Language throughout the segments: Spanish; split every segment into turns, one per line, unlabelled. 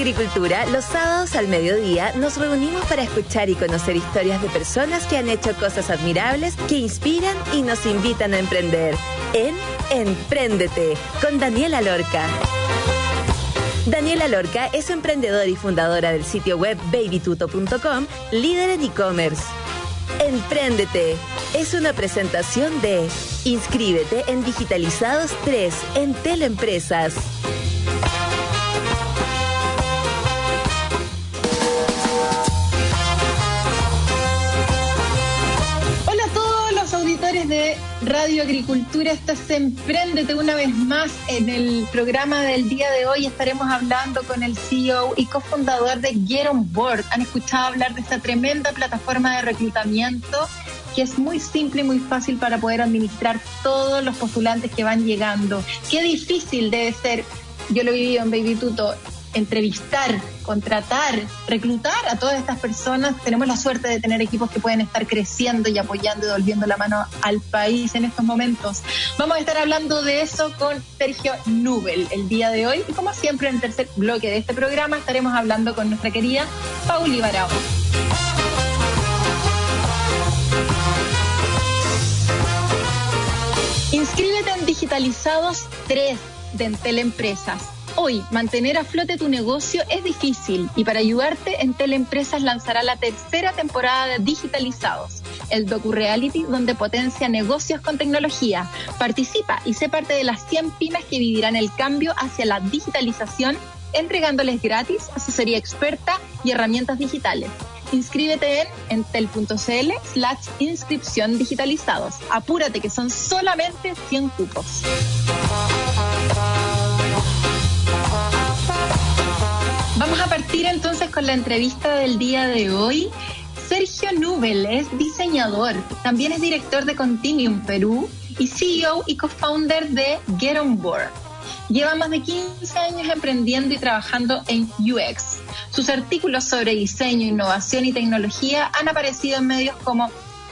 Agricultura, los sábados al mediodía nos reunimos para escuchar y conocer historias de personas que han hecho cosas admirables, que inspiran y nos invitan a emprender. En Empréndete, con Daniela Lorca. Daniela Lorca es emprendedora y fundadora del sitio web babytuto.com, líder en e-commerce. Empréndete es una presentación de Inscríbete en Digitalizados 3 en Teleempresas.
Radio Agricultura. Esto es Empréndete una vez más. En el programa del día de hoy estaremos hablando con el CEO y cofundador de Get On Board. Han escuchado hablar de esta tremenda plataforma de reclutamiento que es muy simple y muy fácil para poder administrar todos los postulantes que van llegando. Qué difícil debe ser, yo lo he vivido en Baby Tuto, entrevistar, contratar, reclutar a todas estas personas. Tenemos la suerte de tener equipos que pueden estar creciendo y apoyando y volviendo la mano al país en estos momentos. Vamos a estar hablando de eso con Sergio Nubel el día de hoy y como siempre en el tercer bloque de este programa estaremos hablando con nuestra querida Pauli Barao. Inscríbete en Digitalizados 3 de Entel Empresas. Hoy, mantener a flote tu negocio es difícil y para ayudarte, Entel Empresas lanzará la tercera temporada de Digitalizados, el docu-reality donde potencia negocios con tecnología. Participa y sé parte de las 100 pymes que vivirán el cambio hacia la digitalización, entregándoles gratis asesoría experta y herramientas digitales. Inscríbete en entel.cl slash inscripción digitalizados. Apúrate que son solamente 100 cupos. Partir entonces con la entrevista del día de hoy. Sergio Nubel es diseñador, también es director de Continuum Perú y CEO y co-founder de Get On Board. Lleva más de 15 años emprendiendo y trabajando en UX. Sus artículos sobre diseño, innovación y tecnología han aparecido en medios como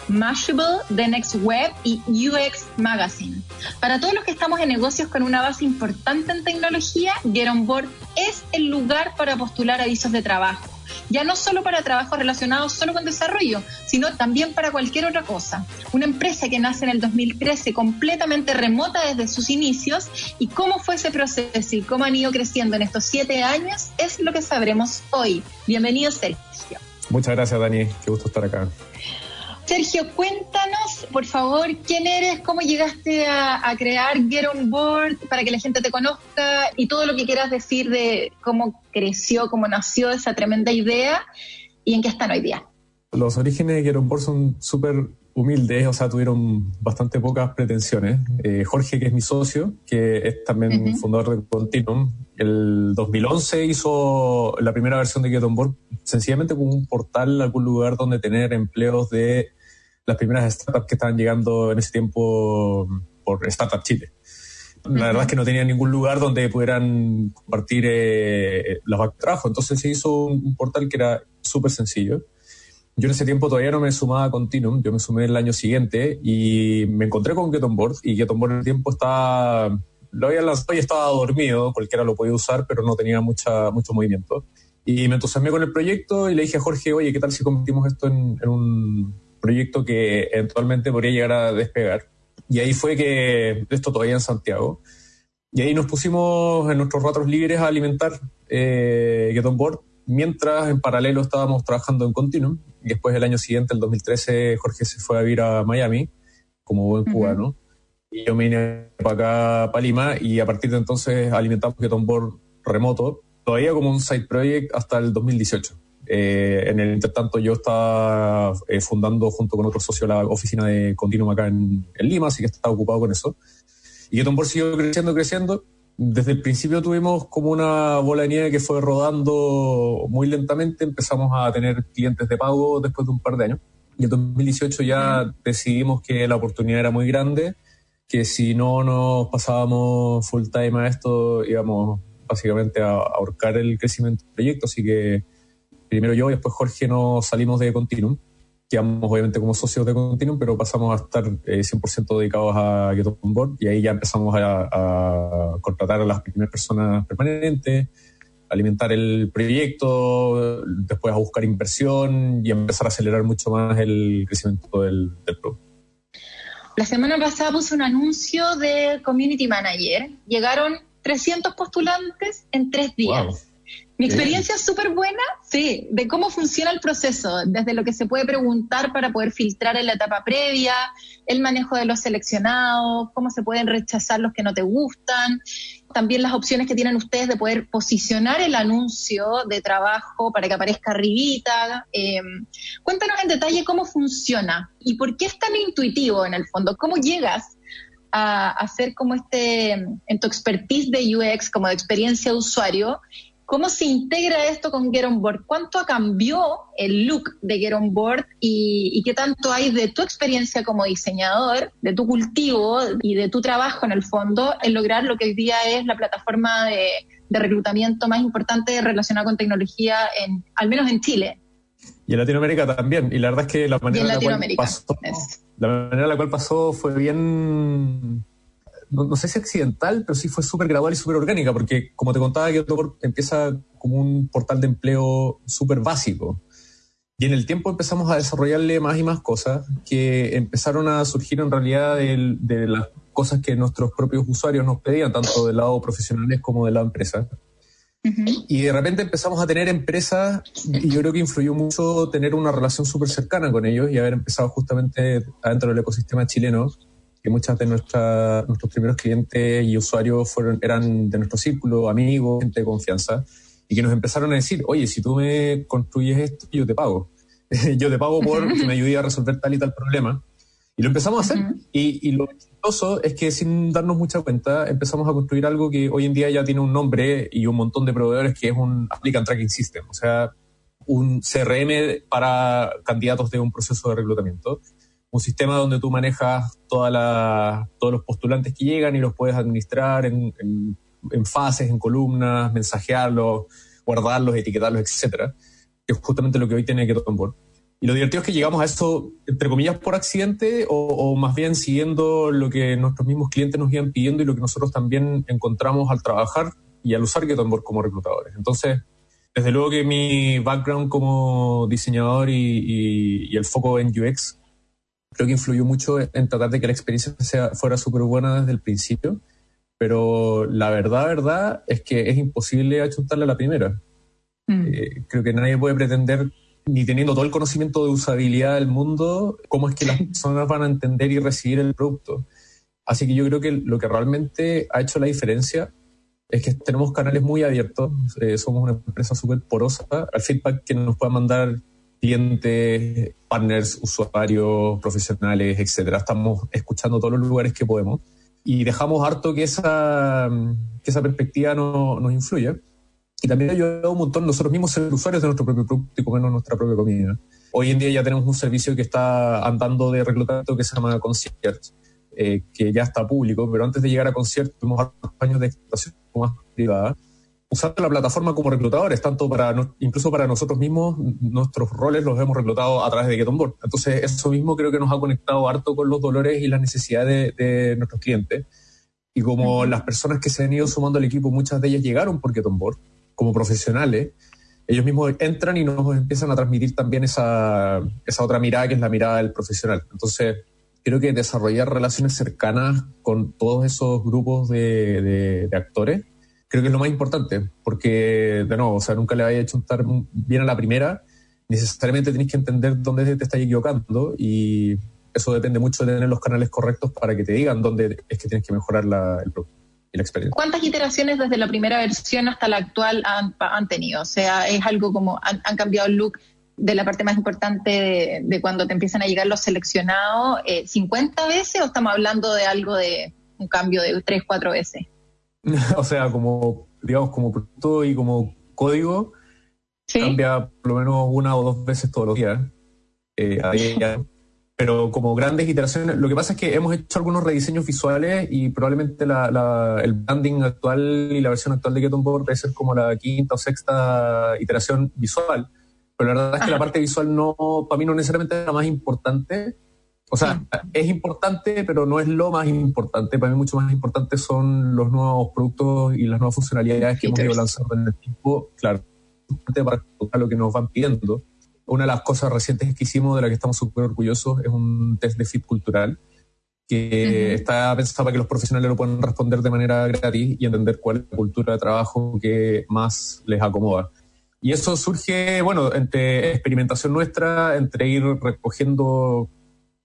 Mashable, The Next Web y UX Magazine. Para todos los que estamos en negocios con una base importante en tecnología, Get On Board es el lugar para postular avisos de trabajo. Ya no solo para trabajos relacionados solo con desarrollo, sino también para cualquier otra cosa. Una empresa que nace en el 2013 completamente remota desde sus inicios y cómo fue ese proceso y cómo han ido creciendo en estos siete años es lo que sabremos hoy. Bienvenido, Sergio.
Muchas gracias, Dani. Qué gusto estar acá.
Sergio, cuéntanos, por favor, quién eres, cómo llegaste a, a, crear Get On Board para que la gente te conozca y todo lo que quieras decir de cómo creció, cómo nació esa tremenda idea y en qué están hoy día.
Los orígenes de Get On Board son súper humildes, o sea, tuvieron bastante pocas pretensiones. Eh, Jorge, que es mi socio, que es también uh -huh. fundador de Continuum, el 2011 hizo la primera versión de Get On Board sencillamente como un portal, algún lugar donde tener empleos de las primeras startups que estaban llegando en ese tiempo por Startup Chile. La uh -huh. verdad es que no tenía ningún lugar donde pudieran compartir eh, los de trabajo, entonces se hizo un, un portal que era súper sencillo. Yo en ese tiempo todavía no me sumaba a Continuum, yo me sumé el año siguiente y me encontré con Get On Board y Get On Board en el tiempo estaba, lo había lanzado y estaba dormido, cualquiera lo podía usar, pero no tenía mucha, mucho movimiento. Y me entusiasmé con el proyecto y le dije a Jorge, oye, ¿qué tal si convertimos esto en, en un proyecto que eventualmente podría llegar a despegar? Y ahí fue que, esto todavía en Santiago, y ahí nos pusimos en nuestros ratos libres a alimentar eh, Get On Board, mientras en paralelo estábamos trabajando en Continuum. Y después el año siguiente, el 2013, Jorge se fue a vivir a Miami como buen uh -huh. cubano. Y yo me vine para acá, para Lima, y a partir de entonces alimentamos Get On Board remoto, todavía como un side project hasta el 2018. Eh, en el intertanto yo estaba eh, fundando junto con otro socio la oficina de Continuum acá en, en Lima, así que estaba ocupado con eso. Y Get On Board siguió creciendo, creciendo. Desde el principio tuvimos como una bola de nieve que fue rodando muy lentamente. Empezamos a tener clientes de pago después de un par de años. Y en 2018 ya decidimos que la oportunidad era muy grande, que si no nos pasábamos full time a esto íbamos básicamente a ahorcar el crecimiento del proyecto. Así que primero yo y después Jorge nos salimos de Continuum quedamos obviamente como socios de Continuum, pero pasamos a estar eh, 100% dedicados a Get Board y ahí ya empezamos a, a, contratar a las primeras personas permanentes, alimentar el proyecto, después a buscar inversión y empezar a acelerar mucho más el crecimiento del, producto.
La semana pasada puse un anuncio de Community Manager. Llegaron 300 postulantes en tres días. Mi experiencia es súper buena, sí, de cómo funciona el proceso, desde lo que se puede preguntar para poder filtrar en la etapa previa, el manejo de los seleccionados, cómo se pueden rechazar los que no te gustan, también las opciones que tienen ustedes de poder posicionar el anuncio de trabajo para que aparezca arribita. Eh, cuéntanos en detalle cómo funciona y por qué es tan intuitivo en el fondo, cómo llegas a hacer como este, en tu expertise de UX, como de experiencia de usuario, ¿Cómo se integra esto con Get On Board? ¿Cuánto cambió el look de Get On Board y, qué tanto hay de tu experiencia como diseñador, de tu cultivo y de tu trabajo en el fondo en lograr lo que hoy día es la plataforma de, reclutamiento más importante relacionada con tecnología, en, al menos en Chile?
Y en Latinoamérica también. Y la verdad es que la manera, en la, cual pasó, la manera en la cual pasó fue bien no, sé si accidental, pero sí fue súper gradual y súper orgánica, porque como te contaba, que empieza como un portal de empleo súper básico. Y en el tiempo empezamos a desarrollarle más y más cosas que empezaron a surgir en realidad de, las cosas que nuestros propios usuarios nos pedían, tanto del lado profesionales como de la empresa. Y de repente empezamos a tener empresas, y yo creo que influyó mucho tener una relación súper cercana con ellos y haber empezado justamente adentro del ecosistema chileno que muchas de nuestra, nuestros primeros clientes y usuarios fueron, eran de nuestro círculo, amigos, gente de confianza, y que nos empezaron a decir, oye, si tú me construyes esto, yo te pago. yo te pago por que me ayude a resolver tal y tal problema. Y lo empezamos a hacer. y, y, lo chistoso es que sin darnos mucha cuenta empezamos a construir algo que hoy en día ya tiene un nombre y un montón de proveedores que es un Applicant Tracking System, o sea, un CRM para candidatos de un proceso de reclutamiento un sistema donde tú manejas toda todos los postulantes que llegan y los puedes administrar en, fases, en columnas, mensajearlos, guardarlos, etiquetarlos, etcétera, que es justamente lo que hoy tiene que Board. Y lo divertido es que llegamos a eso, entre comillas, por accidente o, más bien siguiendo lo que nuestros mismos clientes nos iban pidiendo y lo que nosotros también encontramos al trabajar y al usar Board como reclutadores. Entonces, desde luego que mi background como diseñador y el foco en UX creo que influyó mucho en tratar de que la experiencia sea, fuera súper buena desde el principio, pero la verdad, verdad, es que es imposible achuntarle a la primera. Mm. Eh, creo que nadie puede pretender, ni teniendo todo el conocimiento de usabilidad del mundo, cómo es que las personas van a entender y recibir el producto. Así que yo creo que lo que realmente ha hecho la diferencia es que tenemos canales muy abiertos, eh, somos una empresa súper porosa, al feedback que nos puedan mandar clientes, partners, usuarios, profesionales, etcétera. Estamos escuchando todos los lugares que podemos y dejamos harto que esa, que esa perspectiva no, nos influya. Y también ha ayudado un montón nosotros mismos ser usuarios de nuestro propio producto y comernos nuestra propia comida. Hoy en día ya tenemos un servicio que está andando de reclutamiento que se llama Concierge, eh, que ya está público, pero antes de llegar a Concierge tuvimos años de explotación más privada usar la plataforma como reclutadores, tanto para incluso para nosotros mismos, nuestros roles los hemos reclutado a través de Get Board. Entonces, eso mismo creo que nos ha conectado harto con los dolores y las necesidades de, nuestros clientes. Y como las personas que se han ido sumando al equipo, muchas de ellas llegaron por Get Board como profesionales, ellos mismos entran y nos empiezan a transmitir también esa, esa otra mirada que es la mirada del profesional. Entonces, creo que desarrollar relaciones cercanas con todos esos grupos de, de actores creo que es lo más importante, porque, de nuevo, o sea, nunca le vaya a chuntar bien a la primera, necesariamente tienes que entender dónde te estás equivocando y eso depende mucho de tener los canales correctos para que te digan dónde es que tienes que mejorar la, el producto experiencia.
¿Cuántas iteraciones desde la primera versión hasta la actual han, tenido? O sea, es algo como, han, cambiado el look de la parte más importante de, cuando te empiezan a llegar los seleccionados, eh, 50 veces o estamos hablando de algo de un cambio de 3, 4 veces?
o sea, como, digamos, como producto y como código, cambia por lo menos una o dos veces todos los días. Eh, pero como grandes iteraciones, lo que pasa es que hemos hecho algunos rediseños visuales y probablemente el branding actual y la versión actual de Get Board debe ser como la quinta o sexta iteración visual. Pero la verdad es que la parte visual no, para mí no necesariamente es la más importante, O sea, es importante, pero no es lo más importante. Para mí mucho más importante son los nuevos productos y las nuevas funcionalidades que hemos ido lanzando en el tiempo. Claro, para lo que nos van pidiendo. Una de las cosas recientes que hicimos, de la que estamos súper orgullosos, es un test de fit cultural que está pensado para que los profesionales lo puedan responder de manera gratis y entender cuál es la cultura de trabajo que más les acomoda. Y eso surge, bueno, entre experimentación nuestra, entre ir recogiendo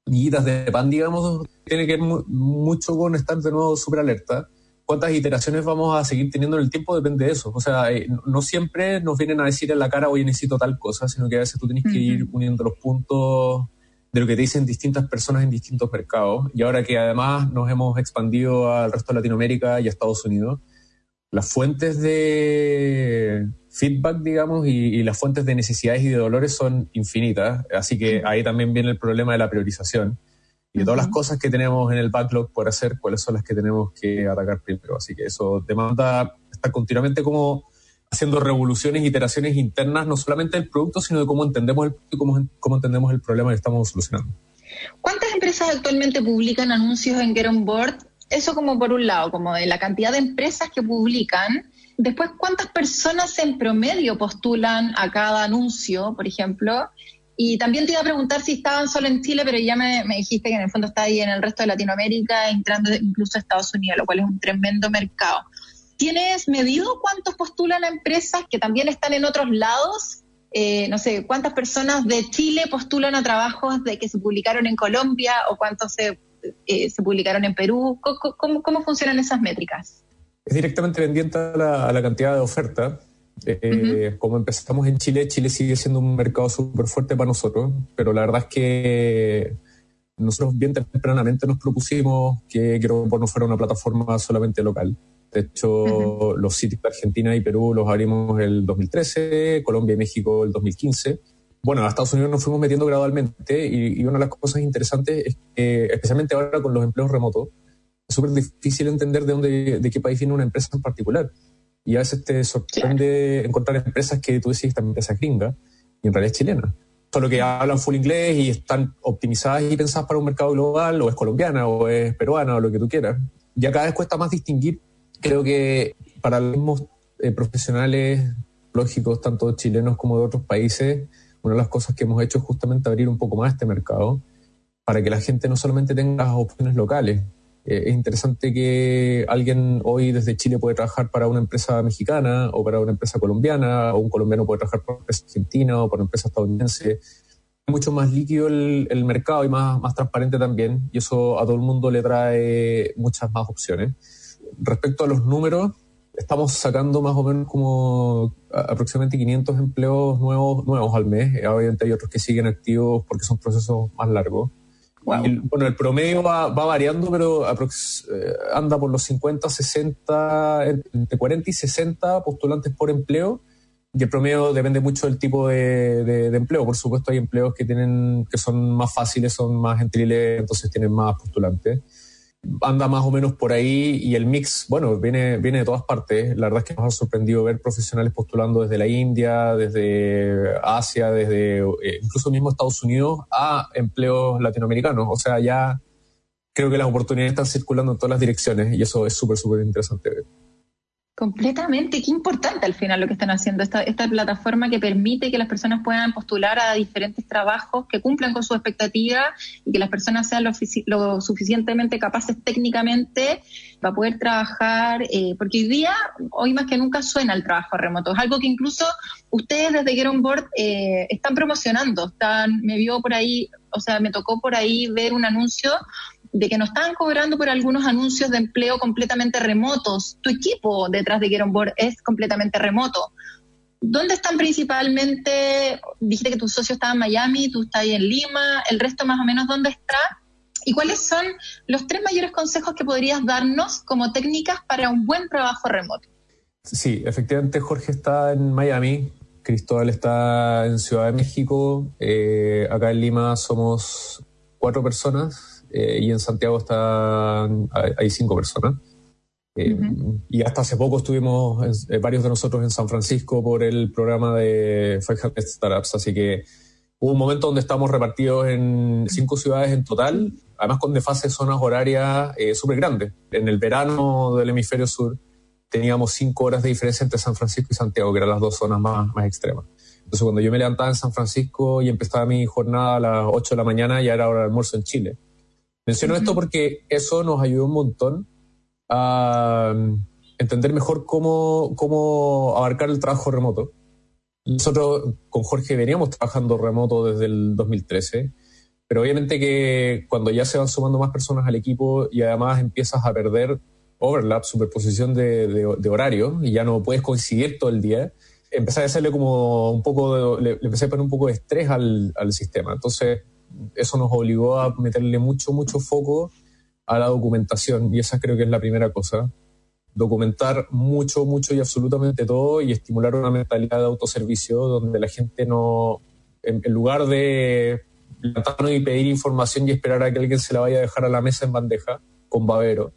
guitas de pan, digamos, tiene que ver mucho con estar de nuevo súper alerta. ¿Cuántas iteraciones vamos a seguir teniendo en el tiempo? Depende de eso. O sea, eh, no siempre nos vienen a decir en la cara, oye, necesito tal cosa, sino que a veces tú tienes que ir uniendo los puntos de lo que te dicen distintas personas en distintos mercados. Y ahora que además nos hemos expandido al resto de Latinoamérica y a Estados Unidos, las fuentes de feedback, digamos, y, las fuentes de necesidades y de dolores son infinitas. Así que ahí también viene el problema de la priorización. Y de todas las cosas que tenemos en el backlog por hacer, cuáles son las que tenemos que atacar primero. Así que eso demanda estar continuamente como haciendo revoluciones, iteraciones internas, no solamente del producto, sino de cómo entendemos el y cómo, cómo entendemos el problema que estamos solucionando.
¿Cuántas empresas actualmente publican anuncios en Get On Board? Eso como por un lado, como de la cantidad de empresas que publican. Después, ¿cuántas personas en promedio postulan a cada anuncio, por ejemplo? Y también te iba a preguntar si estaban solo en Chile, pero ya me, dijiste que en el fondo está ahí en el resto de Latinoamérica, entrando incluso a Estados Unidos, lo cual es un tremendo mercado. ¿Tienes medido cuántos postulan a empresas que también están en otros lados? Eh, no sé, ¿cuántas personas de Chile postulan a trabajos de que se publicaron en Colombia o cuántos se, eh, se publicaron en Perú? ¿Cómo, ¿Cómo, funcionan esas métricas?
Es directamente pendiente a la, cantidad de oferta. Eh, como empezamos en Chile, Chile sigue siendo un mercado súper fuerte para nosotros, pero la verdad es que nosotros bien tempranamente nos propusimos que Quiero no fuera una plataforma solamente local. De hecho, los sitios de Argentina y Perú los abrimos el 2013, Colombia y México el 2015. Bueno, a Estados Unidos nos fuimos metiendo gradualmente y, una de las cosas interesantes es que, especialmente ahora con los empleos remotos, súper difícil entender de dónde, de qué país viene una empresa en particular. Y a veces te sorprende encontrar empresas que tú decís, esta empresa gringa, y en realidad es chilena. Solo que hablan full inglés y están optimizadas y pensadas para un mercado global, o es colombiana, o es peruana, o lo que tú quieras. Ya cada vez cuesta más distinguir creo que para los mismos eh, profesionales lógicos, tanto chilenos como de otros países, una de las cosas que hemos hecho es justamente abrir un poco más este mercado para que la gente no solamente tenga opciones locales. Eh, es interesante que alguien hoy desde Chile puede trabajar para una empresa mexicana o para una empresa colombiana, o un colombiano puede trabajar para una empresa argentina o para una empresa estadounidense. Es mucho más líquido el, mercado y más, más transparente también, y eso a todo el mundo le trae muchas más opciones respecto a los números, estamos sacando más o menos como aproximadamente 500 empleos nuevos, nuevos al mes. Eh, obviamente hay otros que siguen activos porque son procesos más largos. Bueno, el promedio va, variando, pero eh, anda por los 50, 60, entre 40 y 60 postulantes por empleo. Y el promedio depende mucho del tipo de, de, empleo. Por supuesto, hay empleos que tienen que son más fáciles, son más gentiles, entonces tienen más postulantes anda más o menos por ahí y el mix, bueno, viene, viene de todas partes. La verdad es que nos ha sorprendido ver profesionales postulando desde la India, desde Asia, desde eh, incluso mismo Estados Unidos a empleos latinoamericanos. O sea, ya creo que las oportunidades están circulando en todas las direcciones y eso es súper, súper interesante ver.
Completamente, qué importante al final lo que están haciendo esta, esta plataforma que permite que las personas puedan postular a diferentes trabajos que cumplan con su expectativa y que las personas sean lo, suficientemente capaces técnicamente para poder trabajar, eh, porque hoy día, hoy más que nunca suena el trabajo remoto, es algo que incluso ustedes desde Get On Board eh, están promocionando, están, me vio por ahí, o sea, me tocó por ahí ver un anuncio de que nos estaban cobrando por algunos anuncios de empleo completamente remotos. Tu equipo detrás de Get On Board es completamente remoto. ¿Dónde están principalmente? Dijiste que tu socio estaba en Miami, tú estás ahí en Lima, el resto más o menos dónde está. ¿Y cuáles son los tres mayores consejos que podrías darnos como técnicas para un buen trabajo remoto?
Sí, efectivamente Jorge está en Miami, Cristóbal está en Ciudad de México, eh, acá en Lima somos cuatro personas, eh, y en Santiago están, hay cinco personas. Eh, y hasta hace poco estuvimos eh, varios de nosotros en San Francisco por el programa de 500 Startups, así que Hubo un momento donde estábamos repartidos en cinco ciudades en total, además con desfases de zonas horarias eh, súper grandes. En el verano del hemisferio sur teníamos cinco horas de diferencia entre San Francisco y Santiago, que eran las dos zonas más, más extremas. Entonces, cuando yo me levantaba en San Francisco y empezaba mi jornada a las 8 de la mañana, ya era hora de almuerzo en Chile. Menciono esto porque eso nos ayudó un montón a mm, entender mejor cómo, cómo abarcar el trabajo remoto. Nosotros con Jorge veníamos trabajando remoto desde el 2013, pero obviamente que cuando ya se van sumando más personas al equipo y además empiezas a perder overlap, superposición de, de, horario, y ya no puedes coincidir todo el día, empecé a hacerle como un poco, de, le, empecé a poner un poco de estrés al, al, sistema. Entonces, eso nos obligó a meterle mucho, mucho foco a la documentación y esa creo que es la primera cosa. Documentar mucho, mucho y absolutamente todo y estimular una mentalidad de autoservicio donde la gente no, en, lugar de y pedir información y esperar a que alguien se la vaya a dejar a la mesa en bandeja con babero,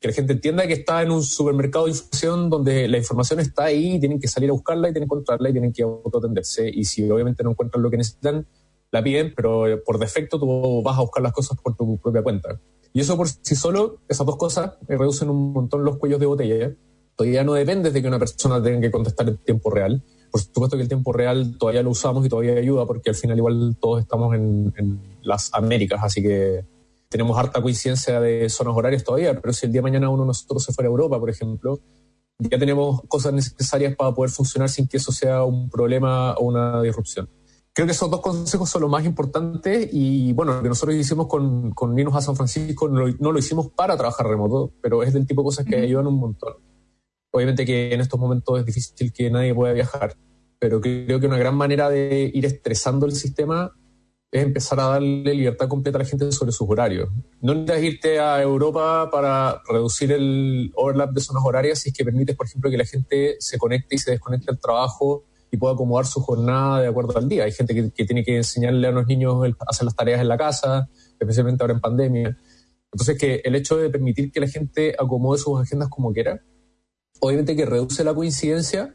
que la gente entienda que está en un supermercado de información donde la información está ahí y tienen que salir a buscarla y tienen que encontrarla y tienen que autoatenderse. Y si obviamente no encuentran lo que necesitan, la piden, pero por defecto tú vas a buscar las cosas por tu propia cuenta. Y eso por sí solo, esas dos cosas, reducen un montón los cuellos de botella. Todavía no depende de que una persona tenga que contestar en tiempo real. Por supuesto que el tiempo real todavía lo usamos y todavía ayuda porque al final igual todos estamos en, en las Américas, así que tenemos harta coincidencia de zonas horarias todavía, pero si el día de mañana uno de nosotros se fuera a Europa, por ejemplo, ya tenemos cosas necesarias para poder funcionar sin que eso sea un problema o una disrupción. Creo que esos dos consejos son los más importantes y bueno, lo que nosotros hicimos con, con Linux a San Francisco no, no, lo hicimos para trabajar remoto, pero es del tipo de cosas que ayudan un montón. Obviamente que en estos momentos es difícil que nadie pueda viajar, pero creo que una gran manera de ir estresando el sistema es empezar a darle libertad completa a la gente sobre sus horarios. No necesitas irte a Europa para reducir el overlap de zonas horarias si es que permites, por ejemplo, que la gente se conecte y se desconecte al trabajo y pueda acomodar su jornada de acuerdo al día. Hay gente que, tiene que enseñarle a los niños a hacer las tareas en la casa, especialmente ahora en pandemia. Entonces, que el hecho de permitir que la gente acomode sus agendas como quiera, obviamente que reduce la coincidencia,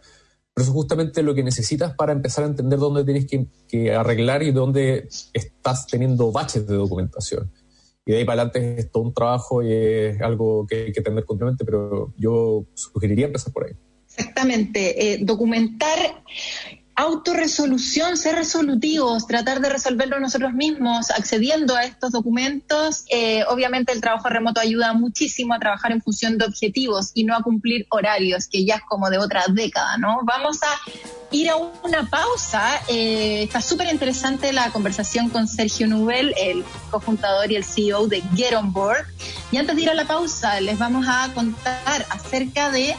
pero eso es justamente lo que necesitas para empezar a entender dónde tienes que, arreglar y dónde estás teniendo baches de documentación. Y de ahí para adelante es todo un trabajo y es algo que hay que tener continuamente, pero yo sugeriría empezar por ahí.
Exactamente, eh, documentar autorresolución, ser resolutivos, tratar de resolverlo nosotros mismos, accediendo a estos documentos. Eh, obviamente el trabajo remoto ayuda muchísimo a trabajar en función de objetivos y no a cumplir horarios, que ya es como de otra década, ¿no? Vamos a ir a una pausa. Eh, está súper interesante la conversación con Sergio Nubel, el cofundador y el CEO de Get On Board. Y antes de ir a la pausa, les vamos a contar acerca de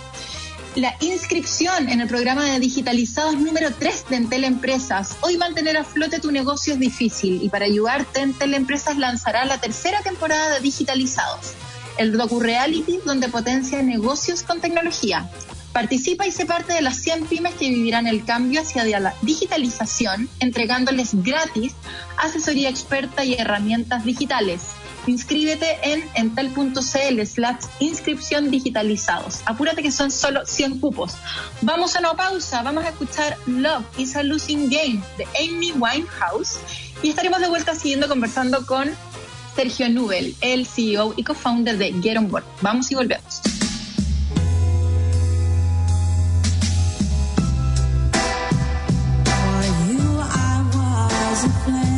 la inscripción en el programa de digitalizados número 3 de Entel Empresas. Hoy mantener a flote tu negocio es difícil y para ayudarte Entel Empresas lanzará la tercera temporada de digitalizados, el docu-reality donde potencia negocios con tecnología. Participa y sé parte de las 100 pymes que vivirán el cambio hacia la digitalización, entregándoles gratis asesoría experta y herramientas digitales. Inscríbete en entel.cl slash inscripción digitalizados. Apúrate que son solo 100 cupos. Vamos a una pausa, vamos a escuchar Love is a Losing Game de Amy Winehouse y estaremos de vuelta siguiendo conversando con Sergio Nubel, el CEO y co-founder de Get On Board. Vamos y volvemos.
Are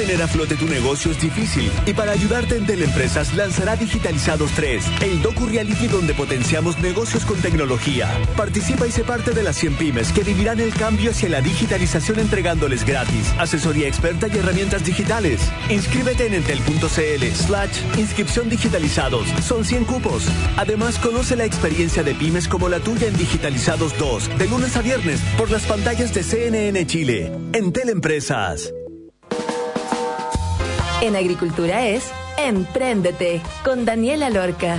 mantener a flote tu negocio es difícil y para ayudarte en Teleempresas lanzará Digitalizados 3, el docu reality donde potenciamos negocios con tecnología. Participa y sé parte de las 100 pymes que vivirán el cambio hacia la digitalización entregándoles gratis, asesoría experta y herramientas digitales. Inscríbete en entel.cl slash inscripción digitalizados. Son 100 cupos. Además, conoce la experiencia de pymes como la tuya en Digitalizados 2, de lunes a viernes, por las pantallas de CNN Chile. Entel Empresas.
En Agricultura es Empréndete con Daniela Lorca.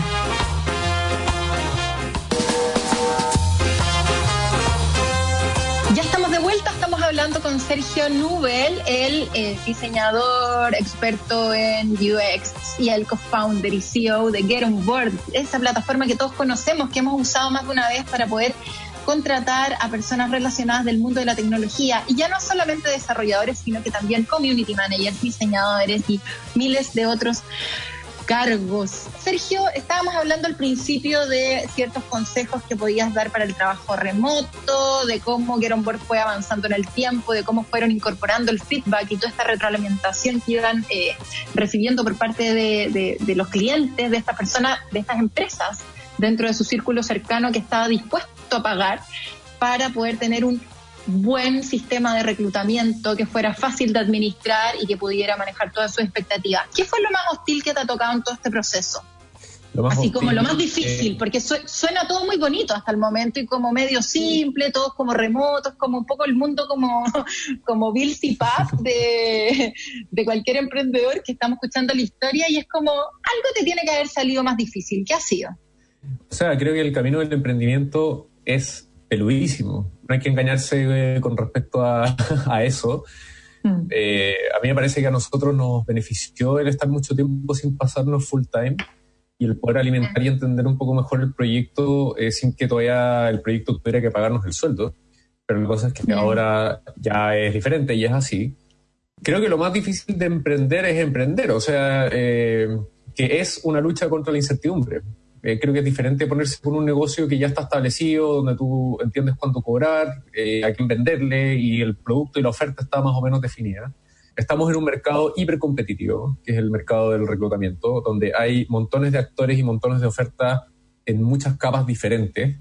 Ya estamos de vuelta, estamos hablando con Sergio Nubel, el eh, diseñador experto en UX y el co-founder y CEO de Get On Board, esa plataforma que todos conocemos, que hemos usado más de una vez para poder contratar a personas relacionadas del mundo de la tecnología y ya no solamente desarrolladores, sino que también community managers, diseñadores y miles de otros cargos. Sergio, estábamos hablando al principio de ciertos consejos que podías dar para el trabajo remoto, de cómo Get fue avanzando en el tiempo, de cómo fueron incorporando el feedback y toda esta retroalimentación que iban eh, recibiendo por parte de los clientes, de estas personas, de estas empresas dentro de su círculo cercano que estaba dispuesto a pagar para poder tener un buen sistema de reclutamiento que fuera fácil de administrar y que pudiera manejar todas sus expectativas. ¿Qué fue lo más hostil que te ha tocado en todo este proceso? Así como lo más difícil, porque suena todo muy bonito hasta el momento y como medio simple, todos como remotos, como un poco el mundo como, como Bill y de, de cualquier emprendedor que estamos escuchando la historia y es como algo te tiene que haber salido más difícil. ¿Qué ha sido?
O sea, creo que el camino del emprendimiento es peludísimo. No hay que engañarse eh, con respecto a, eso. Mm. Eh, a mí me parece que a nosotros nos benefició el estar mucho tiempo sin pasarnos full time y el poder alimentar y entender un poco mejor el proyecto eh, sin que todavía el proyecto tuviera que pagarnos el sueldo. Pero la cosa es que ahora ya es diferente y es así. Creo que lo más difícil de emprender es emprender, o sea, que es una lucha contra la incertidumbre. Eh, creo que es diferente ponerse con un negocio que ya está establecido, donde tú entiendes cuánto cobrar, eh, a quién venderle y el producto y la oferta está más o menos definida. Estamos en un mercado hipercompetitivo, que es el mercado del reclutamiento, donde hay montones de actores y montones de ofertas en muchas capas diferentes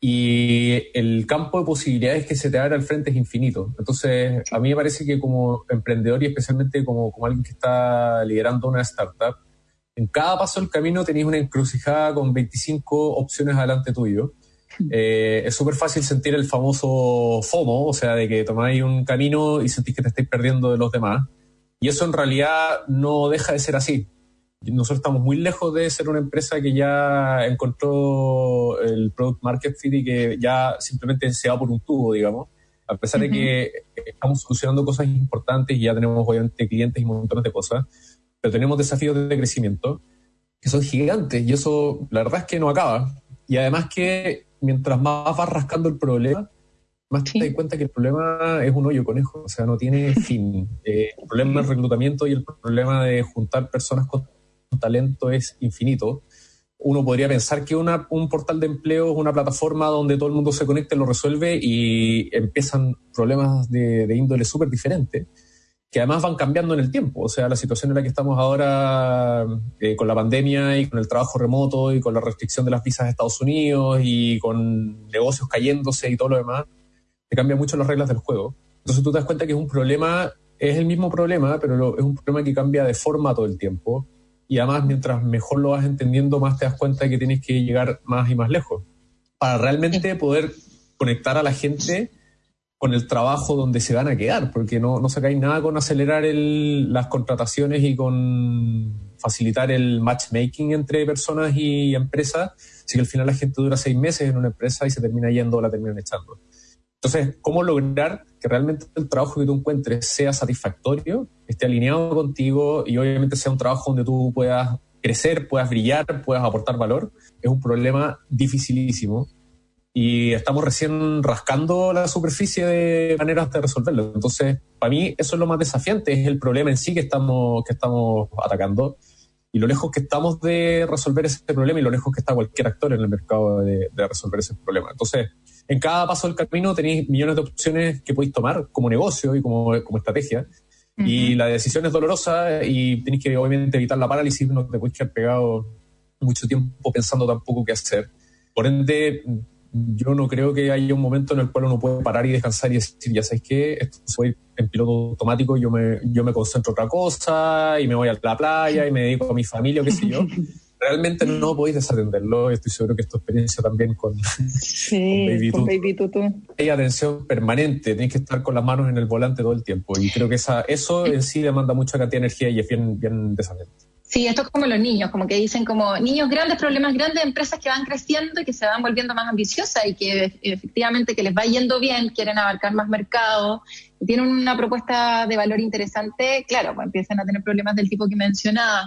y el campo de posibilidades que se te abre al frente es infinito. Entonces, a mí me parece que como emprendedor y especialmente como, como alguien que está liderando una startup, en cada paso del camino tenéis una encrucijada con 25 opciones adelante tuyo. Eh, es súper fácil sentir el famoso FOMO, o sea, de que tomáis un camino y sentís que te estáis perdiendo de los demás. Y eso en realidad no deja de ser así. Nosotros estamos muy lejos de ser una empresa que ya encontró el product market fit y que ya simplemente se va por un tubo, digamos. A pesar de que estamos solucionando cosas importantes y ya tenemos obviamente clientes y montones de cosas pero tenemos desafíos de crecimiento que son gigantes y eso la verdad es que no acaba. Y además que mientras más vas rascando el problema, más te das cuenta que el problema es un hoyo conejo, o sea, no tiene fin. Eh, el problema del reclutamiento y el problema de juntar personas con talento es infinito. Uno podría pensar que una, un portal de empleo es una plataforma donde todo el mundo se conecta y lo resuelve y empiezan problemas de, de índole súper diferente que además van cambiando en el tiempo. O sea, la situación en la que estamos ahora eh, con la pandemia y con el trabajo remoto y con la restricción de las visas de Estados Unidos y con negocios cayéndose y todo lo demás, te cambian mucho las reglas del juego. Entonces tú te das cuenta que es un problema, es el mismo problema, pero es un problema que cambia de forma todo el tiempo. Y además, mientras mejor lo vas entendiendo, más te das cuenta que tienes que llegar más y más lejos. Para realmente poder conectar a la gente con el trabajo donde se van a quedar, porque no, no sacáis nada con acelerar las contrataciones y con facilitar el matchmaking entre personas y empresas, si al final la gente dura seis meses en una empresa y se termina yendo o la terminan echando. Entonces, ¿cómo lograr que realmente el trabajo que tú encuentres sea satisfactorio, esté alineado contigo y obviamente sea un trabajo donde tú puedas crecer, puedas brillar, puedas aportar valor? Es un problema dificilísimo y estamos recién rascando la superficie de maneras de resolverlo. Entonces, para mí eso es lo más desafiante, es el problema en sí que estamos, que estamos atacando y lo lejos que estamos de resolver ese problema y lo lejos que está cualquier actor en el mercado de, resolver ese problema. Entonces, en cada paso del camino tenéis millones de opciones que podéis tomar como negocio y como, como estrategia. Y la decisión es dolorosa y tienes que obviamente evitar la parálisis, no te puedes quedar pegado mucho tiempo pensando tampoco qué hacer. Por ende, yo no creo que haya un momento en el cual uno puede parar y descansar y decir, ya sabes qué, esto soy en piloto automático, yo me, yo me concentro en otra cosa y me voy a la playa y me dedico a mi familia o qué sé yo. Realmente no podéis desatenderlo. Estoy seguro que es tu experiencia también con,
sí, con Baby,
Hay atención permanente, tienes que estar con las manos en el volante todo el tiempo. Y creo que esa, eso en sí demanda mucha cantidad de energía y es bien, bien desatento.
Sí, esto es como los niños, como que dicen como niños grandes, problemas grandes, empresas que van creciendo y que se van volviendo más ambiciosas y que efectivamente que les va yendo bien, quieren abarcar más mercado tienen una propuesta de valor interesante, claro, pues empiezan a tener problemas del tipo que mencionaba.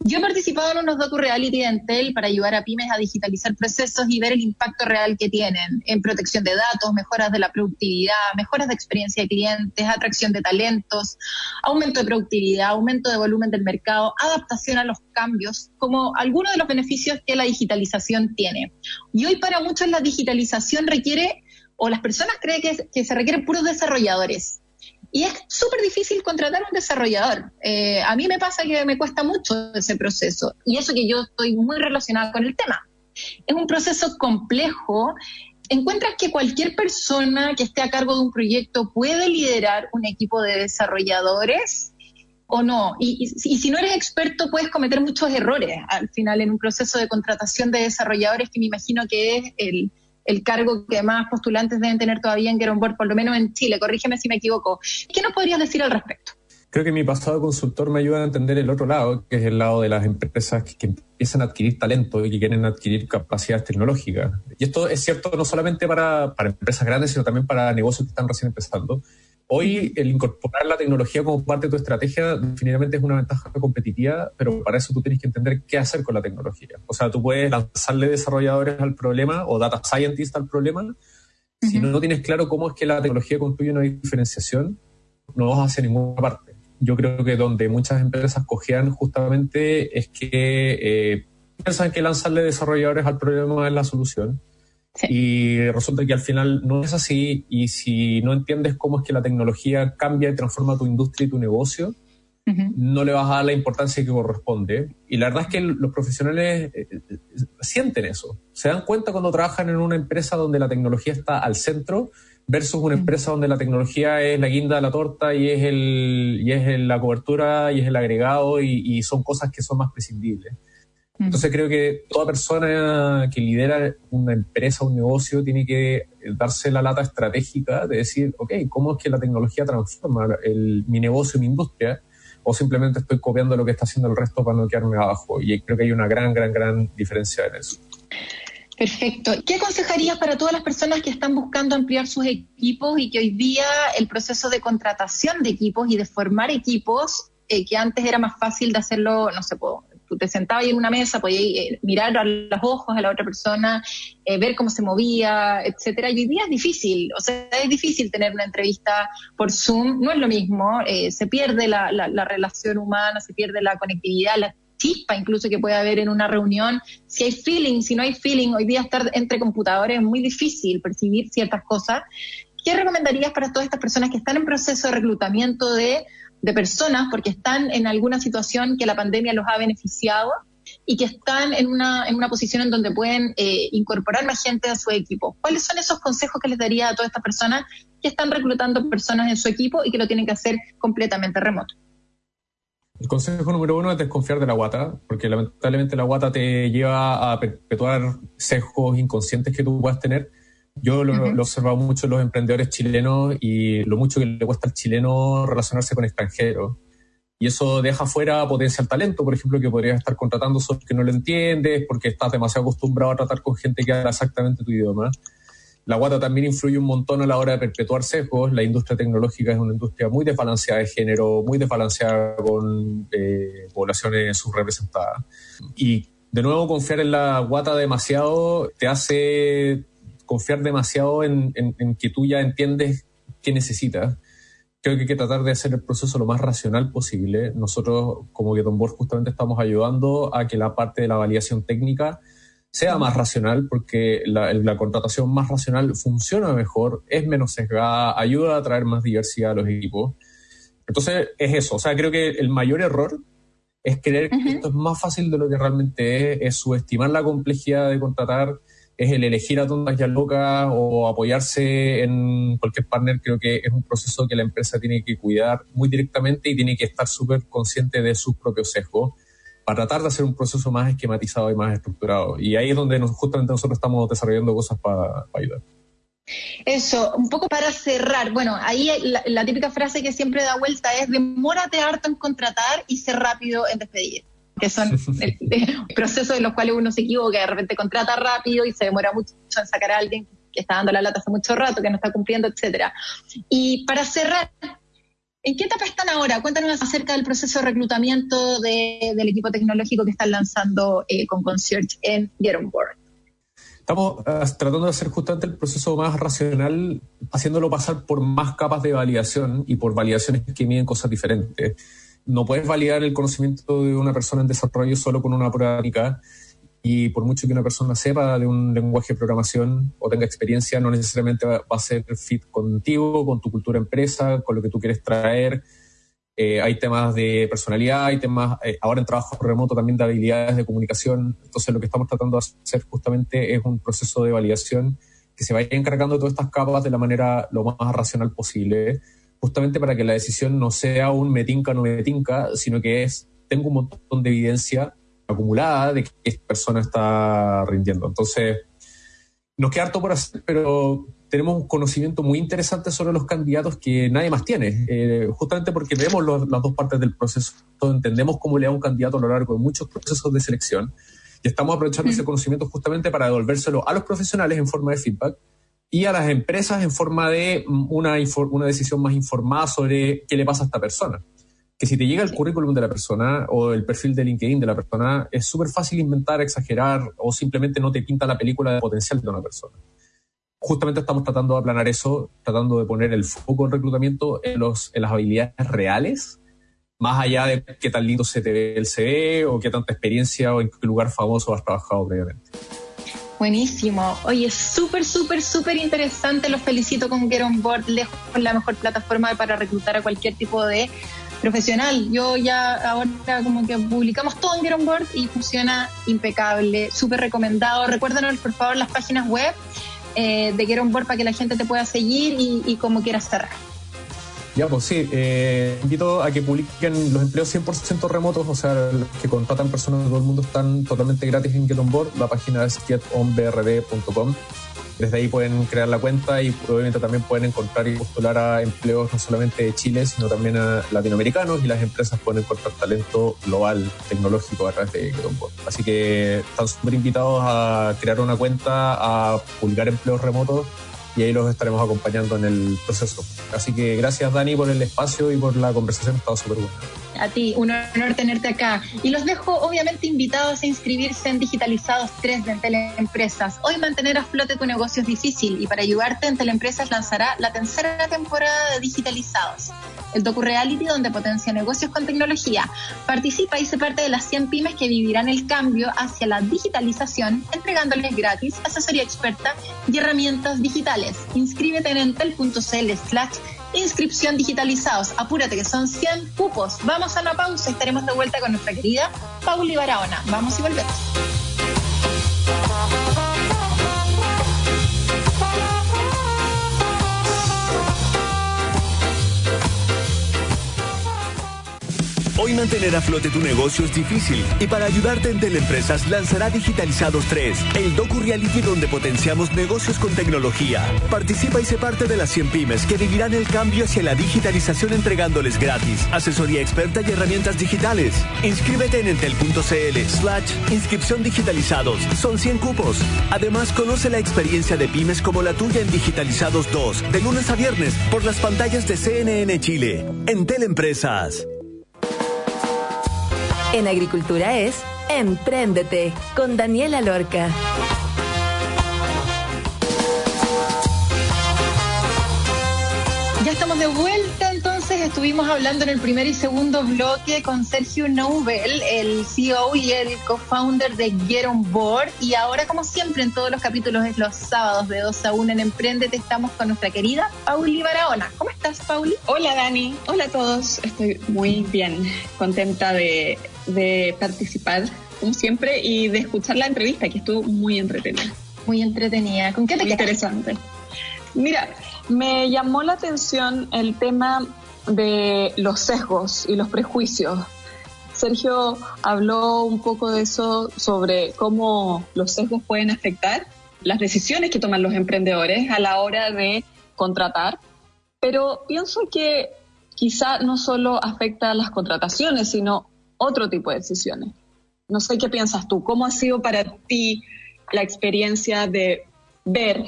Yo he participado en unos docu-reality de Entel para ayudar a pymes a digitalizar procesos y ver el impacto real que tienen en protección de datos, mejoras de la productividad, mejoras de experiencia de clientes, atracción de talentos, aumento de productividad, aumento de volumen del mercado, adaptación a los cambios, como algunos de los beneficios que la digitalización tiene. Y hoy para muchos la digitalización requiere o las personas creen que, se requieren puros desarrolladores. Y es súper difícil contratar un desarrollador. Eh, a mí me pasa que me cuesta mucho ese proceso. Y eso que yo estoy muy relacionada con el tema. Es un proceso complejo. ¿Encuentras que cualquier persona que esté a cargo de un proyecto puede liderar un equipo de desarrolladores? o no. Y, si no eres experto, puedes cometer muchos errores al final en un proceso de contratación de desarrolladores que me imagino que es el, el cargo que más postulantes deben tener todavía en Get por lo menos en Chile. Corrígeme si me equivoco. ¿Qué nos podrías decir al respecto?
Creo que mi pasado consultor me ayuda a entender el otro lado, que es el lado de las empresas que, empiezan a adquirir talento y que quieren adquirir capacidades tecnológicas. Y esto es cierto no solamente para, para empresas grandes, sino también para negocios que están recién empezando. Hoy el incorporar la tecnología como parte de tu estrategia definitivamente es una ventaja competitiva, pero para eso tú tienes que entender qué hacer con la tecnología. O sea, tú puedes lanzarle desarrolladores al problema o data scientists al problema. Si no tienes claro cómo es que la tecnología construye una diferenciación, no vas hacia ninguna parte. Yo creo que donde muchas empresas cojean justamente es que eh, piensan que lanzarle desarrolladores al problema es la solución y resulta que al final no es así y si no entiendes cómo es que la tecnología cambia y transforma tu industria y tu negocio, no le vas a dar la importancia que corresponde. Y la verdad es que los profesionales eh, eh, sienten eso. Se dan cuenta cuando trabajan en una empresa donde la tecnología está al centro versus una empresa donde la tecnología es la guinda de la torta y es, el, y es la cobertura y es el agregado y, y son cosas que son más prescindibles. Entonces creo que toda persona que lidera una empresa, un negocio, tiene que darse la lata estratégica de decir, ok, ¿cómo es que la tecnología transforma mi negocio, mi industria? O simplemente estoy copiando lo que está haciendo el resto para no quedarme abajo. Y creo que hay una gran, gran, gran diferencia en eso.
Perfecto. ¿Qué aconsejarías para todas las personas que están buscando ampliar sus equipos y que hoy día el proceso de contratación de equipos y de formar equipos, eh, que antes era más fácil de hacerlo, no sé, puedo te sentabas en una mesa, podías eh, mirar los ojos a la otra persona, eh, ver cómo se movía, etcétera. Y hoy día es difícil, o sea, es difícil tener una entrevista por Zoom, no es lo mismo, eh, se pierde la, la, relación humana, se pierde la conectividad, la chispa incluso que puede haber en una reunión. Si hay feeling, si no hay feeling, hoy día estar entre computadores es muy difícil percibir ciertas cosas. ¿Qué recomendarías para todas estas personas que están en proceso de reclutamiento de de personas porque están en alguna situación que la pandemia los ha beneficiado y que están en una, en una posición en donde pueden eh, incorporar más gente a su equipo. ¿Cuáles son esos consejos que les daría a todas estas personas que están reclutando personas en su equipo y que lo tienen que hacer completamente remoto?
El consejo número uno es desconfiar de la guata, porque lamentablemente la guata te lleva a perpetuar sesgos inconscientes que tú puedas tener yo lo, he observado mucho en los emprendedores chilenos y lo mucho que le cuesta al chileno relacionarse con extranjeros. Y eso deja fuera potencial talento, por ejemplo, que podrías estar contratando solo que no lo entiendes, porque estás demasiado acostumbrado a tratar con gente que habla exactamente tu idioma. La guata también influye un montón a la hora de perpetuar sesgos. La industria tecnológica es una industria muy desbalanceada de género, muy desbalanceada con eh, poblaciones subrepresentadas. Y de nuevo, confiar en la guata demasiado te hace confiar demasiado en, que tú ya entiendes qué necesitas. Creo que hay que tratar de hacer el proceso lo más racional posible. Nosotros, como que Board, justamente estamos ayudando a que la parte de la validación técnica sea más racional, porque la, la, contratación más racional funciona mejor, es menos sesgada, ayuda a traer más diversidad a los equipos. Entonces es eso, o sea, creo que el mayor error es creer que esto es más fácil de lo que realmente es, es subestimar la complejidad de contratar, es el elegir a tontas y locas o apoyarse en cualquier partner, creo que es un proceso que la empresa tiene que cuidar muy directamente y tiene que estar súper consciente de sus propios sesgos para tratar de hacer un proceso más esquematizado y más estructurado. Y ahí es donde nos, justamente nosotros estamos desarrollando cosas para, ayudar.
Eso, un poco para cerrar. Bueno, ahí la, típica frase que siempre da vuelta es demórate harto en contratar y ser rápido en despedir que son el, proceso de los cuales uno se equivoca, de repente contrata rápido y se demora mucho en sacar a alguien que está dando la lata hace mucho rato, que no está cumpliendo, etcétera. Y para cerrar, ¿en qué etapa están ahora? Cuéntanos acerca del proceso de reclutamiento del equipo tecnológico que están lanzando eh, con Concierge en Get On Board.
Estamos eh, tratando de hacer justamente el proceso más racional, haciéndolo pasar por más capas de validación y por validaciones que miden cosas diferentes no puedes validar el conocimiento de una persona en desarrollo solo con una prueba y por mucho que una persona sepa de un lenguaje de programación o tenga experiencia, no necesariamente va, a ser fit contigo, con tu cultura empresa, con lo que tú quieres traer. Eh, hay temas de personalidad, hay temas, eh, ahora en trabajo remoto también de habilidades de comunicación. Entonces lo que estamos tratando de hacer justamente es un proceso de validación que se vaya encargando de todas estas capas de la manera lo más racional posible justamente para que la decisión no sea un metinca no metinca, sino que es, tengo un montón de evidencia acumulada de que esta persona está rindiendo. Entonces, nos queda harto por hacer, pero tenemos un conocimiento muy interesante sobre los candidatos que nadie más tiene, eh, justamente porque vemos las dos partes del proceso, entendemos cómo le da un candidato a lo largo de muchos procesos de selección y estamos aprovechando ese conocimiento justamente para devolvérselo a los profesionales en forma de feedback y a las empresas en forma de una, una decisión más informada sobre qué le pasa a esta persona. Que si te llega el currículum de la persona o el perfil de LinkedIn de la persona, es súper fácil inventar, exagerar o simplemente no te pinta la película de potencial de una persona. Justamente estamos tratando de aplanar eso, tratando de poner el foco en reclutamiento en, los, en las habilidades reales, más allá de qué tan lindo se te ve el CV o qué tanta experiencia o en qué lugar famoso has trabajado previamente.
Buenísimo. Oye, súper, súper, súper interesante. Los felicito con Get On Board, lejos la mejor plataforma para reclutar a cualquier tipo de profesional. Yo ya ahora como que publicamos todo en Get On Board y funciona impecable, súper recomendado. Recuérdanos por favor las páginas web eh, de Get On Board para que la gente te pueda seguir y, y como quieras cerrar.
Ya, pues sí, eh, invito a que publiquen los empleos 100% remotos, o sea, los que contratan personas de todo el mundo están totalmente gratis en Get On Board. La página es getonbrd.com. Desde ahí pueden crear la cuenta y obviamente también pueden encontrar y postular a empleos no solamente de Chile, sino también a latinoamericanos y las empresas pueden encontrar talento global, tecnológico a través de Get On Board. Así que están súper invitados a crear una cuenta, a publicar empleos remotos y ahí los estaremos acompañando en el proceso. Así que gracias Dani por el espacio y por la conversación, ha estado súper buena
a ti, un honor tenerte acá. Y los dejo obviamente invitados a inscribirse en Digitalizados 3 de Teleempresas. Hoy mantener a flote tu negocio es difícil y para ayudarte en Teleempresas lanzará la tercera temporada de Digitalizados, el docu-reality donde potencia negocios con tecnología. Participa y sé parte de las 100 pymes que vivirán el cambio hacia la digitalización, entregándoles gratis asesoría experta y herramientas digitales. Inscríbete en entel.cl slash inscripción digitalizados. Apúrate que son 100 cupos. Vamos a una pausa y estaremos de vuelta con nuestra querida Pauli Barahona. Vamos y volvemos.
Hoy mantener a flote tu negocio es difícil y para ayudarte en Teleempresas lanzará Digitalizados 3, el docu reality donde potenciamos negocios con tecnología. Participa y sé parte de las 100 pymes que vivirán el cambio hacia la digitalización entregándoles gratis, asesoría experta y herramientas digitales. Inscríbete en entel.cl slash inscripción digitalizados. Son 100 cupos. Además, conoce la experiencia de pymes como la tuya en Digitalizados 2, de lunes a viernes, por las pantallas de CNN Chile. En Teleempresas.
En agricultura es Empréndete con Daniela Lorca.
Ya estamos de vuelta entonces estuvimos hablando en el primer y segundo bloque con Sergio Nobel, el CEO y el co-founder de Get On Board. Y ahora, como siempre, en todos los capítulos es los sábados de 2 a 1 en Emprendete, estamos con nuestra querida Pauli Barahona. ¿Cómo estás, Pauli?
Hola, Dani. Hola a todos. Estoy muy bien, contenta de, de participar, como siempre, y de escuchar la entrevista, que estuvo muy entretenida.
Muy entretenida. ¿Con qué te
Muy interesante. Mira, me llamó la atención el tema de los sesgos y los prejuicios. Sergio habló un poco de eso sobre cómo los sesgos pueden afectar las decisiones que toman los emprendedores a la hora de contratar, pero pienso que quizá no solo afecta a las contrataciones, sino otro tipo de decisiones. No sé qué piensas tú, ¿cómo ha sido para ti la experiencia de ver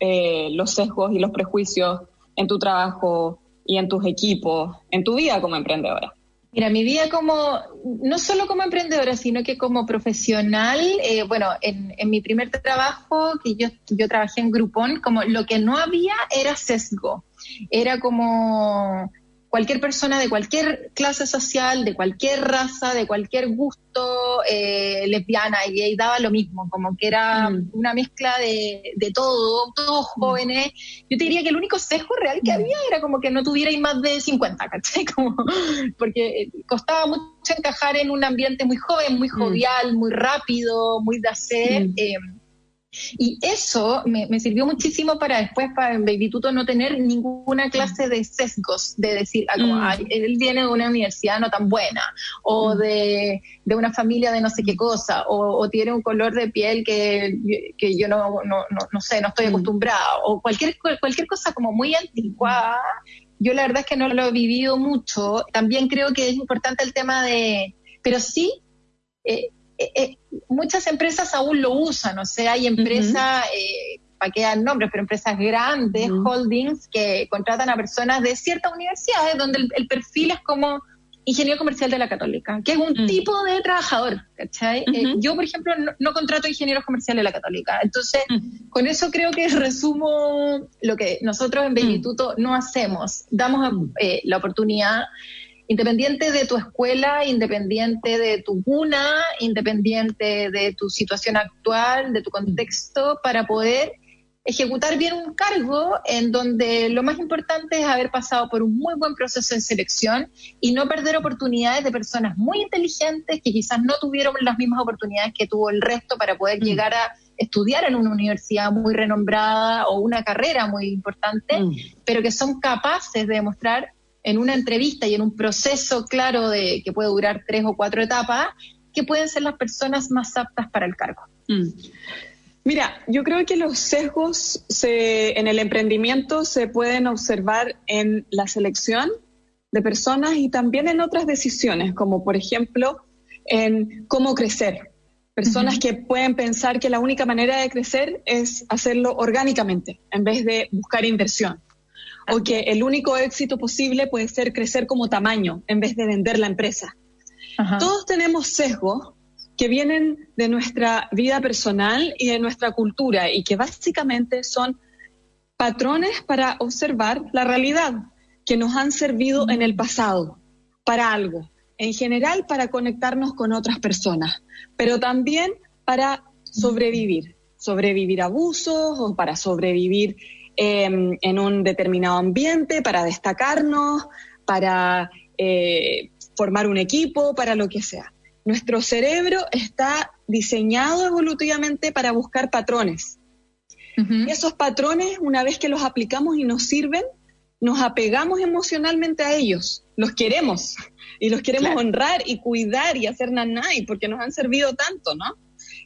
eh, los sesgos y los prejuicios en tu trabajo y en tus equipos, en tu vida como emprendedora?
Mira, mi vida como, no solo como emprendedora, sino que como profesional, eh, bueno, en, mi primer trabajo, que yo, yo trabajé en Groupon, como lo que no había era sesgo. Era como cualquier persona de cualquier clase social, de cualquier raza, de cualquier gusto, eh, lesbiana y gay, daba lo mismo, como que era mm. una mezcla de, de, todo, todos mm. jóvenes. Yo te diría que el único sesgo real que mm. había era como que no tuvierais más de 50, ¿cachai? Como, porque costaba mucho encajar en un ambiente muy joven, muy jovial, muy rápido, muy de hacer. Eh, y eso me, me, sirvió muchísimo para después, para en Baby Tuto, no tener ninguna clase de sesgos, de decir, ah, como, mm. él viene de una universidad no tan buena, o mm. de, de, una familia de no sé qué cosa, o, o tiene un color de piel que, que yo no, no, no, no, sé, no estoy mm. acostumbrada, o cualquier, cualquier cosa como muy anticuada. Yo la verdad es que no lo he vivido mucho. También creo que es importante el tema de, pero sí, eh, eh, eh, muchas empresas aún lo usan, o sea, hay empresas, eh, para que dan nombres, pero empresas grandes, holdings, que contratan a personas de ciertas universidades donde el, perfil es como ingeniero comercial de la católica, que es un mm. tipo de trabajador, ¿cachai? yo, por ejemplo, no, contrato ingenieros comerciales de la católica, entonces, mm. con eso creo que resumo lo que nosotros en Benituto mm. no hacemos, damos la oportunidad independiente de tu escuela, independiente de tu cuna, independiente de tu situación actual, de tu contexto, para poder ejecutar bien un cargo en donde lo más importante es haber pasado por un muy buen proceso de selección y no perder oportunidades de personas muy inteligentes que quizás no tuvieron las mismas oportunidades que tuvo el resto para poder mm. llegar a estudiar en una universidad muy renombrada o una carrera muy importante, mm. pero que son capaces de demostrar en una entrevista y en un proceso claro de que puede durar tres o cuatro etapas, que pueden ser las personas más aptas para el cargo. Mm.
Mira, yo creo que los sesgos en el emprendimiento se pueden observar en la selección de personas y también en otras decisiones, como por ejemplo en cómo crecer. Personas que pueden pensar que la única manera de crecer es hacerlo orgánicamente en vez de buscar inversión o que el único éxito posible puede ser crecer como tamaño en vez de vender la empresa. Todos tenemos sesgos que vienen de nuestra vida personal y de nuestra cultura y que básicamente son patrones para observar la realidad que nos han servido en el pasado para algo, en general para conectarnos con otras personas, pero también para sobrevivir, sobrevivir abusos o para sobrevivir Em, en un determinado ambiente para destacarnos, para eh, formar un equipo, para lo que sea. Nuestro cerebro está diseñado evolutivamente para buscar patrones. Y esos patrones, una vez que los aplicamos y nos sirven, nos apegamos emocionalmente a ellos, los queremos y los queremos honrar y cuidar y hacer nanay porque nos han servido tanto, ¿no?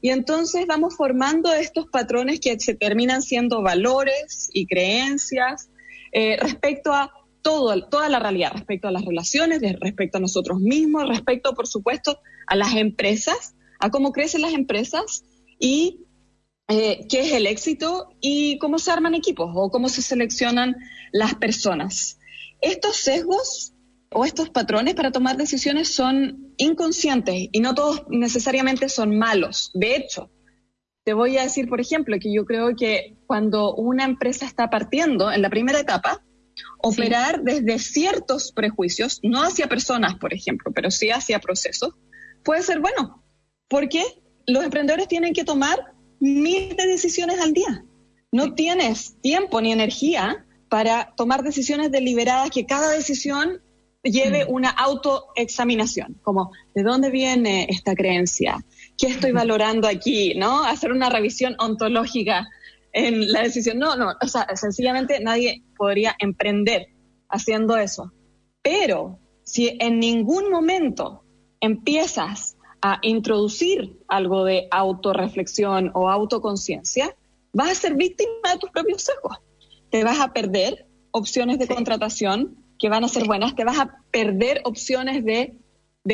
Y entonces vamos formando estos patrones que se terminan siendo valores y creencias eh, respecto a todo, toda la realidad, respecto a las relaciones, respecto a nosotros mismos, respecto, por supuesto, a las empresas, a cómo crecen las empresas y eh, qué es el éxito y cómo se arman equipos o cómo se seleccionan las personas. Estos sesgos o estos patrones para tomar decisiones son inconscientes y no todos necesariamente son malos. De hecho, te voy a decir, por ejemplo, que yo creo que cuando una empresa está partiendo en la primera etapa operar desde ciertos prejuicios, no hacia personas, por ejemplo, pero sí hacia procesos, puede ser bueno, porque los emprendedores tienen que tomar miles de decisiones al día. No tienes tiempo ni energía para tomar decisiones deliberadas, que cada decisión lleve mm. una autoexaminación, como ¿de dónde viene esta creencia? ¿Qué estoy valorando aquí? ¿No? Hacer una revisión ontológica en la decisión. No, no, o sea, sencillamente nadie podría emprender haciendo eso. Pero si en ningún momento empiezas a introducir algo de autorreflexión o autoconciencia, vas a ser víctima de tus propios sesgos. Te vas a perder opciones de contratación que van a ser buenas, te vas a perder opciones de,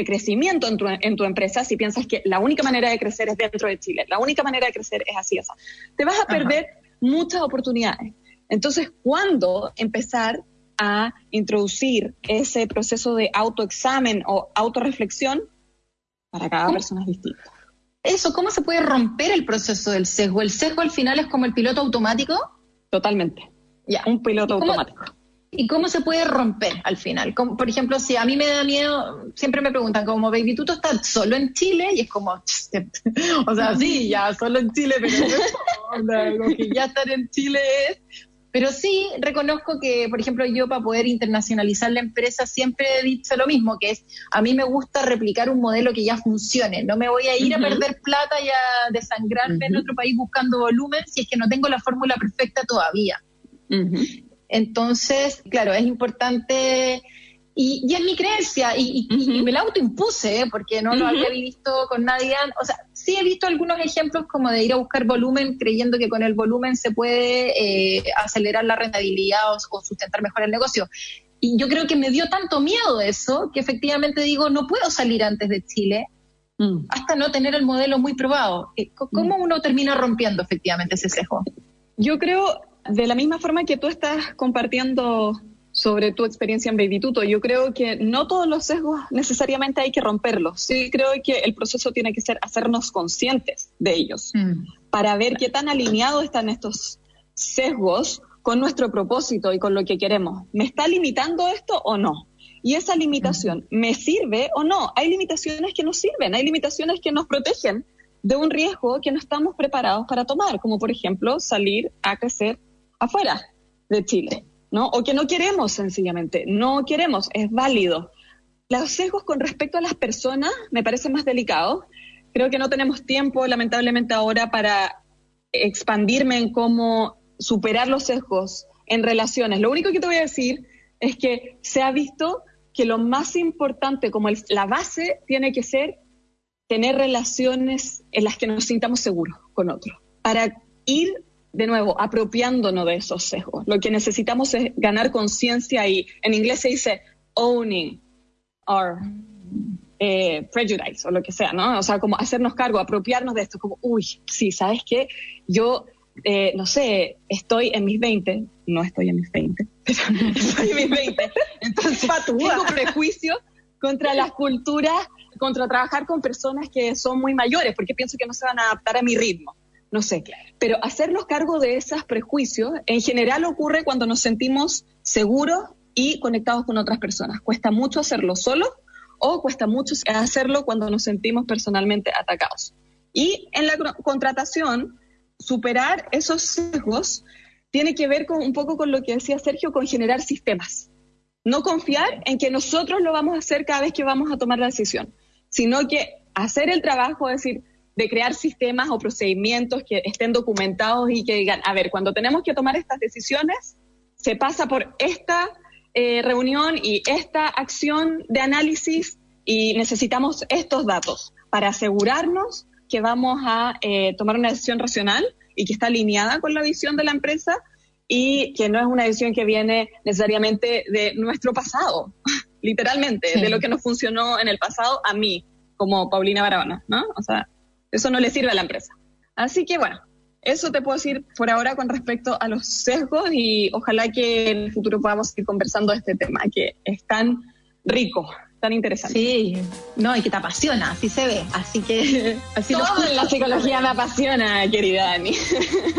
crecimiento en tu, en tu, empresa si piensas que la única manera de crecer es dentro de Chile, la única manera de crecer es así, esa. Te vas a perder muchas oportunidades. Entonces, ¿cuándo empezar a introducir ese proceso de autoexamen o autorreflexión para cada persona es distinto.
Eso, ¿cómo se puede romper el proceso del sesgo? ¿El sesgo al final es como el piloto automático?
Totalmente. Ya. Un piloto automático.
¿Y cómo se puede romper al final? Como, por ejemplo, si a mí me da miedo, siempre me preguntan, como Baby tú estás solo en Chile, y es como, o sea, sí, ya solo en Chile, pero lo que ya estar en Chile es pero sí reconozco que, por ejemplo, yo para poder internacionalizar la empresa siempre he dicho lo mismo, que es, a mí me gusta replicar un modelo que ya funcione. No me voy a ir a perder plata y a desangrarme en otro país buscando volumen si es que no tengo la fórmula perfecta todavía. Entonces, claro, es importante y, y, es mi creencia, y, me la autoimpuse, ¿eh? porque no lo había visto con nadie. O sea, sí he visto algunos ejemplos como de ir a buscar volumen creyendo que con el volumen se puede eh, acelerar la rentabilidad o, sustentar mejor el negocio. Y yo creo que me dio tanto miedo eso que efectivamente digo, no puedo salir antes de Chile mm. hasta no tener el modelo muy probado. Eh, ¿Cómo mm. uno termina rompiendo efectivamente ese sesgo?
Yo creo, de la misma forma que tú estás compartiendo sobre tu experiencia en Baby Tuto. Yo creo que no todos los sesgos necesariamente hay que romperlos. Sí creo que el proceso tiene que ser hacernos conscientes de ellos mm. para ver qué tan alineados están estos sesgos con nuestro propósito y con lo que queremos. ¿Me está limitando esto o no? Y esa limitación, mm. ¿me sirve o no? Hay limitaciones que nos sirven, hay limitaciones que nos protegen de un riesgo que no estamos preparados para tomar, como por ejemplo salir a crecer afuera de Chile. ¿no? O que no queremos sencillamente, no queremos, es válido. Los sesgos con respecto a las personas me parece más delicado. Creo que no tenemos tiempo, lamentablemente, ahora para expandirme en cómo superar los sesgos en relaciones. Lo único que te voy a decir es que se ha visto que lo más importante, como la base, tiene que ser tener relaciones en las que nos sintamos seguros con otros. Para ir de nuevo, apropiándonos de esos sesgos. Lo que necesitamos es ganar conciencia y en inglés se dice owning our eh, prejudice o lo que sea, ¿no? O sea, como hacernos cargo, apropiarnos de esto, como, uy, sí, ¿sabes qué? Yo, eh, no sé, estoy en mis 20, no estoy en mis 20, pero estoy en mis 20, entonces tengo prejuicio contra las culturas, contra trabajar con personas que son muy mayores, porque pienso que no se van a adaptar a mi ritmo no sé. Pero hacernos cargo de esos prejuicios en general ocurre cuando nos sentimos seguros y conectados con otras personas. Cuesta mucho hacerlo solo o cuesta mucho hacerlo cuando nos sentimos personalmente atacados. Y en la contratación, superar esos sesgos tiene que ver con un poco con lo que decía Sergio, con generar sistemas. No confiar en que nosotros lo vamos a hacer cada vez que vamos a tomar la decisión, sino que hacer el trabajo, decir, de crear sistemas o procedimientos que estén documentados y que digan, a ver, cuando tenemos que tomar estas decisiones, se pasa por esta eh, reunión y esta acción de análisis y necesitamos estos datos para asegurarnos que vamos a eh, tomar una decisión racional y que está alineada con la visión de la empresa y que no es una decisión que viene necesariamente de nuestro pasado, literalmente, de lo que nos funcionó en el pasado a mí, como Paulina Barahona, ¿no? O sea, eso no le sirve a la empresa. Así que bueno, eso te puedo decir por ahora con respecto a los sesgos y ojalá que en el futuro podamos ir conversando de este tema que es tan rico tan interesante.
Sí, no, y que te apasiona, así se ve. Así que así
Todo en la psicología me apasiona, querida Dani.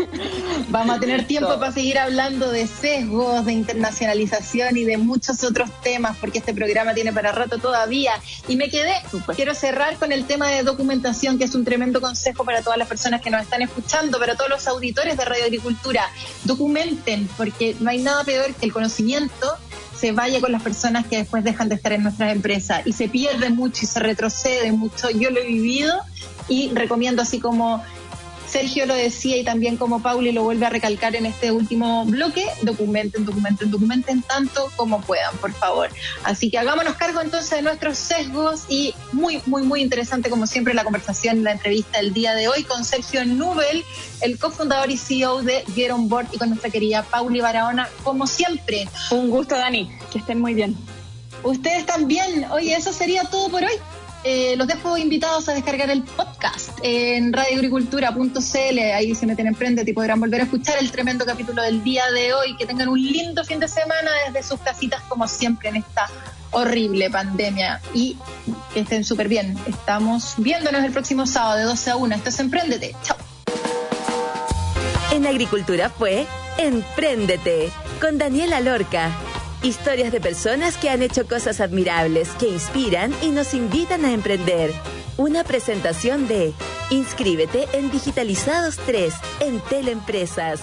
Vamos a tener tiempo para seguir hablando de sesgos, de internacionalización y de muchos otros temas, porque este programa tiene para rato todavía. Y me quedé, quiero cerrar con el tema de documentación, que es un tremendo consejo para todas las personas que nos están escuchando, para todos los auditores de Radio Agricultura. Documenten, porque no hay nada peor que el conocimiento se vaya con las personas que después dejan de estar en nuestras empresas y se pierde mucho y se retrocede mucho. Yo lo he vivido y recomiendo así como Sergio lo decía y también como Pauli lo vuelve a recalcar en este último bloque, documenten, documenten, documenten tanto como puedan, por favor. Así que hagámonos cargo entonces de nuestros sesgos y muy, muy, muy interesante como siempre la conversación, la entrevista del día de hoy con Sergio Nubel, el cofundador y CEO de Get On Board y con nuestra querida Pauli Barahona, como siempre.
Un gusto, Dani, que estén muy bien.
Ustedes también. Oye, eso sería todo por hoy. Eh, los dejo invitados a descargar el podcast en radioagricultura.cl. Ahí se meten en y podrán volver a escuchar el tremendo capítulo del día de hoy. Que tengan un lindo fin de semana desde sus casitas, como siempre, en esta horrible pandemia. Y que estén súper bien. Estamos viéndonos el próximo sábado de 12 a 1. Esto es Emprendete. Chao.
En Agricultura fue Empréndete con Daniela Lorca. Historias de personas que han hecho cosas admirables, que inspiran y nos invitan a emprender. Una presentación de Inscríbete en Digitalizados 3 en Teleempresas.